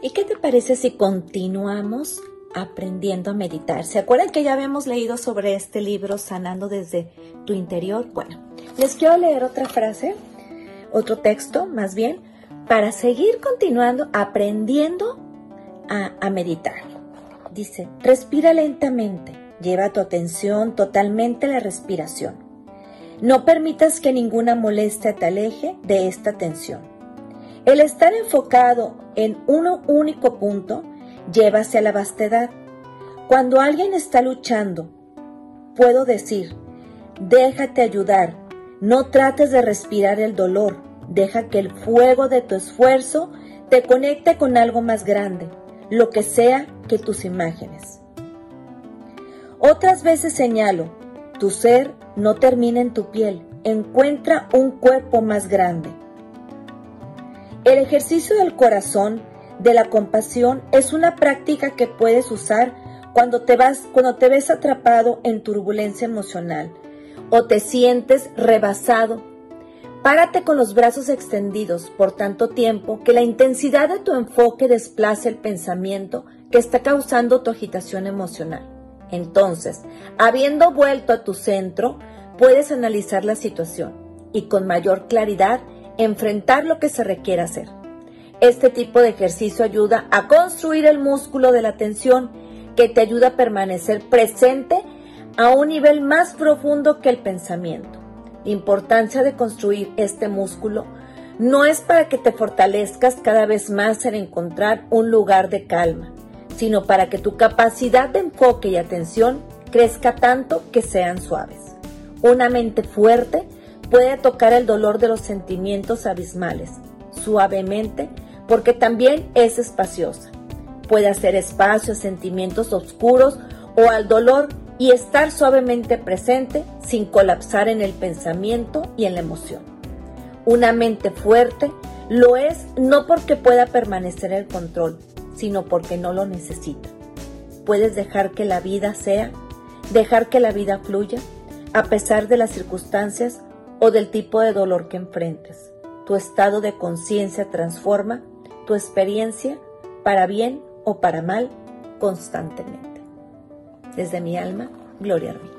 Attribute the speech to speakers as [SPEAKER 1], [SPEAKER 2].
[SPEAKER 1] ¿Y qué te parece si continuamos aprendiendo a meditar? ¿Se acuerdan que ya habíamos leído sobre este libro, Sanando desde tu interior? Bueno, les quiero leer otra frase, otro texto más bien, para seguir continuando aprendiendo a, a meditar. Dice, respira lentamente, lleva tu atención totalmente a la respiración. No permitas que ninguna molestia te aleje de esta tensión. El estar enfocado en uno único punto lleva hacia la vastedad. Cuando alguien está luchando, puedo decir, déjate ayudar, no trates de respirar el dolor, deja que el fuego de tu esfuerzo te conecte con algo más grande, lo que sea que tus imágenes. Otras veces señalo, tu ser no termina en tu piel, encuentra un cuerpo más grande. El ejercicio del corazón, de la compasión, es una práctica que puedes usar cuando te, vas, cuando te ves atrapado en turbulencia emocional o te sientes rebasado. Párate con los brazos extendidos por tanto tiempo que la intensidad de tu enfoque desplace el pensamiento que está causando tu agitación emocional. Entonces, habiendo vuelto a tu centro, puedes analizar la situación y con mayor claridad enfrentar lo que se requiere hacer. Este tipo de ejercicio ayuda a construir el músculo de la atención que te ayuda a permanecer presente a un nivel más profundo que el pensamiento. La importancia de construir este músculo no es para que te fortalezcas cada vez más en encontrar un lugar de calma, sino para que tu capacidad de enfoque y atención crezca tanto que sean suaves. Una mente fuerte Puede tocar el dolor de los sentimientos abismales, suavemente, porque también es espaciosa. Puede hacer espacio a sentimientos oscuros o al dolor y estar suavemente presente sin colapsar en el pensamiento y en la emoción. Una mente fuerte lo es no porque pueda permanecer el control, sino porque no lo necesita. Puedes dejar que la vida sea, dejar que la vida fluya, a pesar de las circunstancias o del tipo de dolor que enfrentes. Tu estado de conciencia transforma tu experiencia para bien o para mal constantemente. Desde mi alma, Gloria a mí.